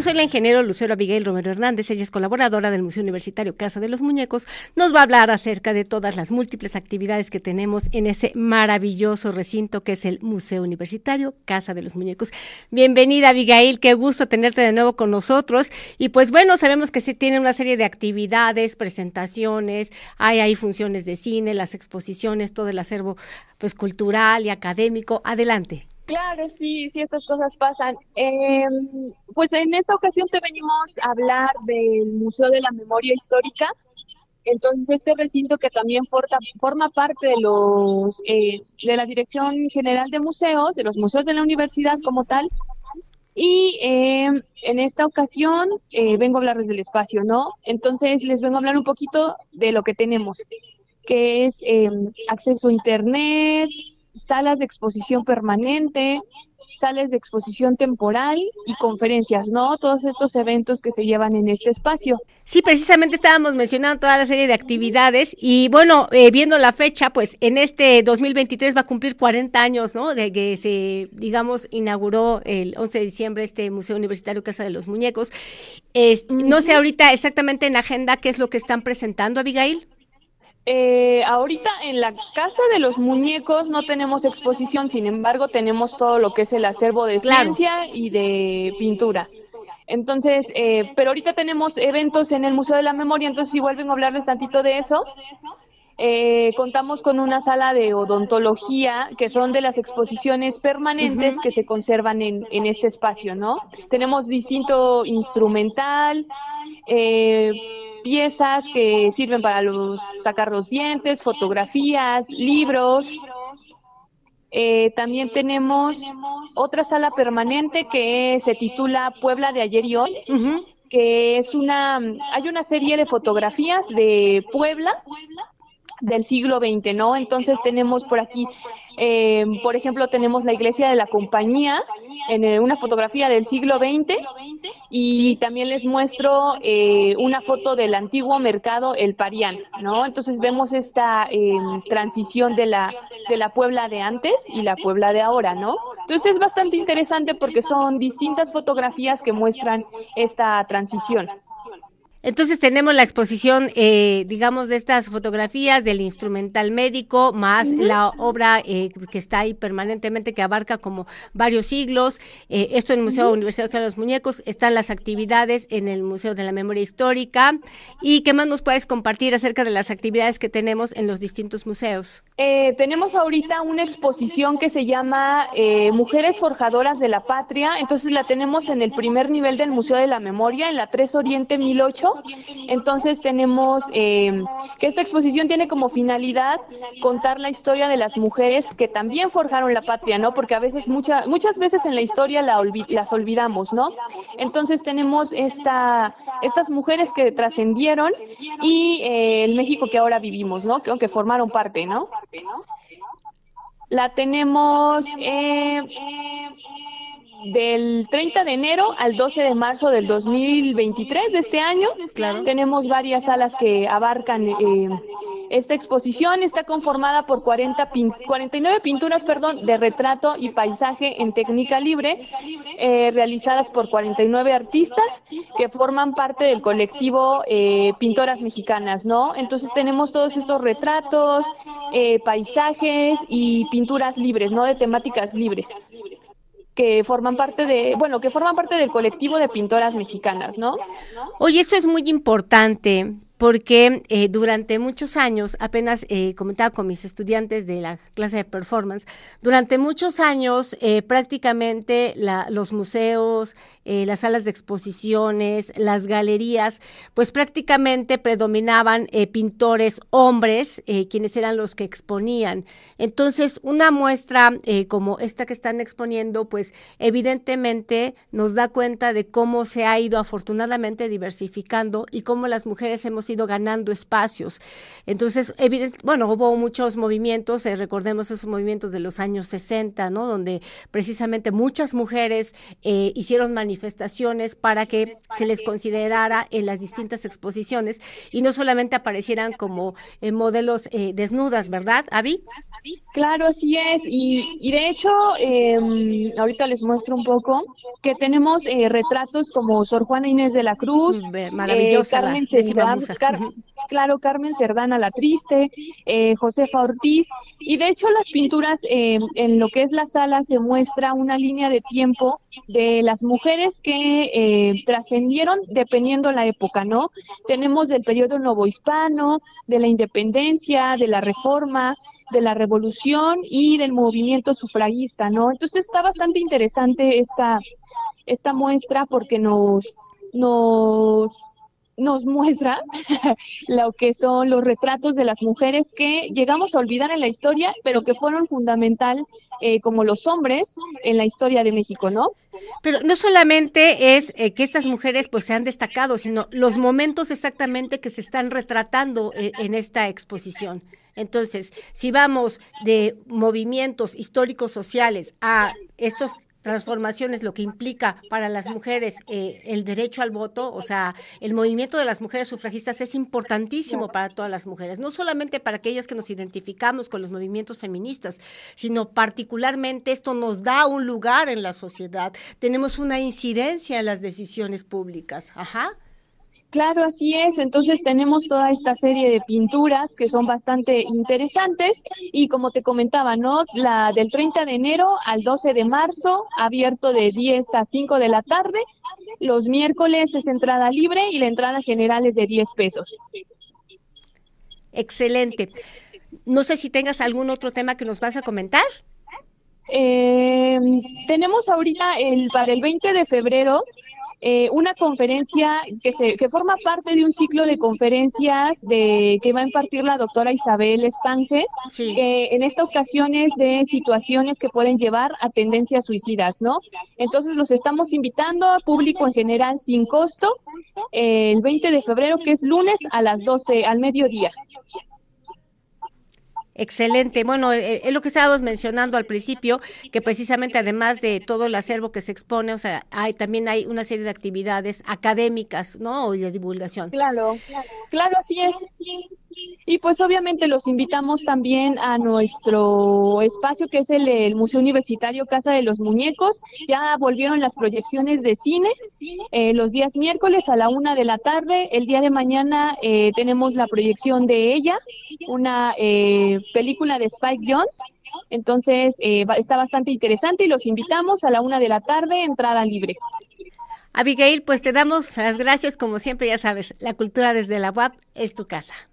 pues hoy la ingeniero Lucero Abigail Romero Hernández, ella es colaboradora del Museo Universitario Casa de los Muñecos, nos va a hablar acerca de todas las múltiples actividades que tenemos en ese maravilloso recinto que es el Museo Universitario Casa de los Muñecos. Bienvenida Abigail, qué gusto tenerte de nuevo con nosotros. Y pues bueno, sabemos que se tiene una serie de actividades, presentaciones, hay ahí funciones de cine, las exposiciones, todo el acervo pues cultural y académico. Adelante. Claro, sí, sí, estas cosas pasan. Em, pues en esta ocasión te venimos a hablar del Museo de la Memoria Histórica. Entonces, este recinto que también forma parte de los eh, de la Dirección General de Museos, de los museos de la universidad como tal. Y em, en esta ocasión eh, vengo a hablarles del espacio, ¿no? Entonces, les vengo a hablar un poquito de lo que tenemos, que es acceso a Internet, salas de exposición permanente, salas de exposición temporal y conferencias, ¿no? Todos estos eventos que se llevan en este espacio. Sí, precisamente estábamos mencionando toda la serie de actividades y bueno, eh, viendo la fecha, pues en este 2023 va a cumplir 40 años, ¿no? De que se, digamos, inauguró el 11 de diciembre este Museo Universitario Casa de los Muñecos. no sé ahorita exactamente en agenda qué es lo que están presentando, Abigail. Eh, ahorita en la Casa de los Muñecos no tenemos exposición, sin embargo tenemos todo lo que es el acervo de ciencia y de pintura. Entonces, eh, pero ahorita tenemos eventos en el Museo de la Memoria, entonces igual vengo a hablarles tantito de eso. Eh, contamos con una sala de odontología, que son de las exposiciones permanentes que se conservan en, en, este espacio, ¿no? Tenemos distinto instrumental, eh, piezas que sirven para los, sacar los dientes, fotografías, libros. Eh, también tenemos otra sala permanente que se titula Puebla de ayer y hoy, que es una, hay una serie de fotografías de Puebla del siglo XX, ¿no? Entonces tenemos por aquí, eh, por ejemplo, tenemos la iglesia de la compañía en eh, una fotografía del siglo XX y también les muestro eh, una foto del antiguo mercado El Parián, ¿no? Entonces vemos esta em, transición de la, de la Puebla de antes y la Puebla de ahora, ¿no? Entonces es bastante interesante porque son distintas fotografías que muestran esta transición. Entonces tenemos la exposición, eh, digamos, de estas fotografías del instrumental médico, más la obra eh, que está ahí permanentemente, que abarca como varios siglos. Eh, esto en el Museo Universitario de los Muñecos, están las actividades en el Museo de la Memoria Histórica. ¿Y qué más nos puedes compartir acerca de las actividades que tenemos en los distintos museos? tenemos ahorita una exposición que se llama Mujeres Forjadoras de la Patria. Entonces la tenemos en el primer nivel del Museo de la Memoria, en la 3 Oriente 1008 entonces tenemos eh, que esta exposición tiene como finalidad contar la historia de las mujeres que también forjaron la patria, ¿no? Porque a veces, muchas muchas veces en la historia las olvidamos, ¿no? Entonces tenemos esta, estas mujeres que trascendieron y eh, el México que ahora vivimos, ¿no? Que, formaron parte, ¿no? La tenemos... Eh, del 30 de enero al 12 de marzo del 2023 de este año. Tenemos varias salas que abarcan eh, esta exposición. Está conformada por 40 49 pinturas perdón, de retrato y paisaje en técnica libre, eh, realizadas por 49 artistas que forman parte del colectivo eh, Pintoras Mexicanas, ¿no? Entonces tenemos todos estos retratos, paisajes y pinturas libres, ¿no? De temáticas libres que forman parte de, bueno, que forman parte del colectivo de pintoras mexicanas, ¿no? Oye, eso es muy importante porque eh, durante muchos años, apenas eh, comentaba con mis estudiantes de la clase de performance, durante muchos años eh, prácticamente los museos, las salas de exposiciones, las galerías, pues prácticamente predominaban pintores hombres, quienes eran los que exponían. Entonces, una muestra como esta que están exponiendo, pues evidentemente nos da cuenta de cómo se ha ido afortunadamente diversificando y cómo las mujeres hemos ido ganando espacios. Entonces, bueno, hubo muchos movimientos, eh, recordemos esos movimientos de los años 60, ¿no? Donde precisamente muchas mujeres eh, hicieron manifestaciones manifestaciones para que se les considerara en las distintas exposiciones y no solamente aparecieran como eh, modelos eh, desnudas, ¿verdad, Avi? Claro, así es. Y, de hecho, em, ahorita les muestro un poco que tenemos eh, retratos como Sor Juana Inés de la Cruz, mm, maravillosa Carmen Cerdán, claro, Carmen Cerdana la Triste, Josefa Ortiz. Y de hecho, las pinturas em, en lo que es la sala se muestra una línea de tiempo de las mujeres que trascendieron dependiendo la época, ¿no? Tenemos del periodo novohispano, de la independencia, de la reforma, de la revolución y del movimiento sufragista, ¿no? Entonces está bastante interesante esta, esta muestra porque nos, nos nos muestra lo que son los retratos de las mujeres que llegamos a olvidar en la historia, pero que fueron fundamental eh, como los hombres en la historia de México, ¿no? Pero no solamente es eh, que estas mujeres pues se han destacado, sino los momentos exactamente que se están retratando eh, en esta exposición. Entonces, si vamos de movimientos históricos sociales a estos transformaciones, lo que implica para las mujeres eh, el derecho al voto, o sea, el movimiento de las mujeres sufragistas es importantísimo para todas las mujeres, no solamente para aquellas que nos identificamos con los movimientos feministas, sino particularmente esto nos da un lugar en la sociedad, tenemos una incidencia en las decisiones públicas. Ajá. Claro, así es. Entonces tenemos toda esta serie de pinturas que son bastante interesantes y como te comentaba, ¿no? La del 30 de enero al 12 de marzo, abierto de 10 a 5 de la tarde. Los miércoles es entrada libre y la entrada general es de 10 pesos. Excelente. No sé si tengas algún otro tema que nos vas a comentar. Eh, tenemos ahorita el para el 20 de febrero eh, una conferencia que, se, que forma parte de un ciclo de conferencias de, que va a impartir la doctora Isabel Estange, que en esta ocasión es de situaciones que pueden llevar a tendencias suicidas, ¿no? Entonces los estamos invitando a público en general sin costo el 20 de febrero, que es lunes a las 12 al mediodía. Excelente. Bueno, eh, eh, es lo que estábamos mencionando al principio, que precisamente además de todo el acervo que se expone, o sea, hay también hay una serie de actividades académicas, ¿no? Y de divulgación. Claro, claro, claro así es. Y pues obviamente los invitamos también a nuestro espacio que es el, Museo Universitario Casa de los Muñecos. Ya volvieron las proyecciones de cine eh, los días miércoles a la una de la tarde. El día de mañana eh, tenemos la proyección de ella, una eh, película de Spike Jones. Entonces está bastante interesante y los invitamos a la una de la tarde, entrada libre. Abigail, pues te damos las gracias como siempre, ya sabes, la cultura desde la UAP es tu casa.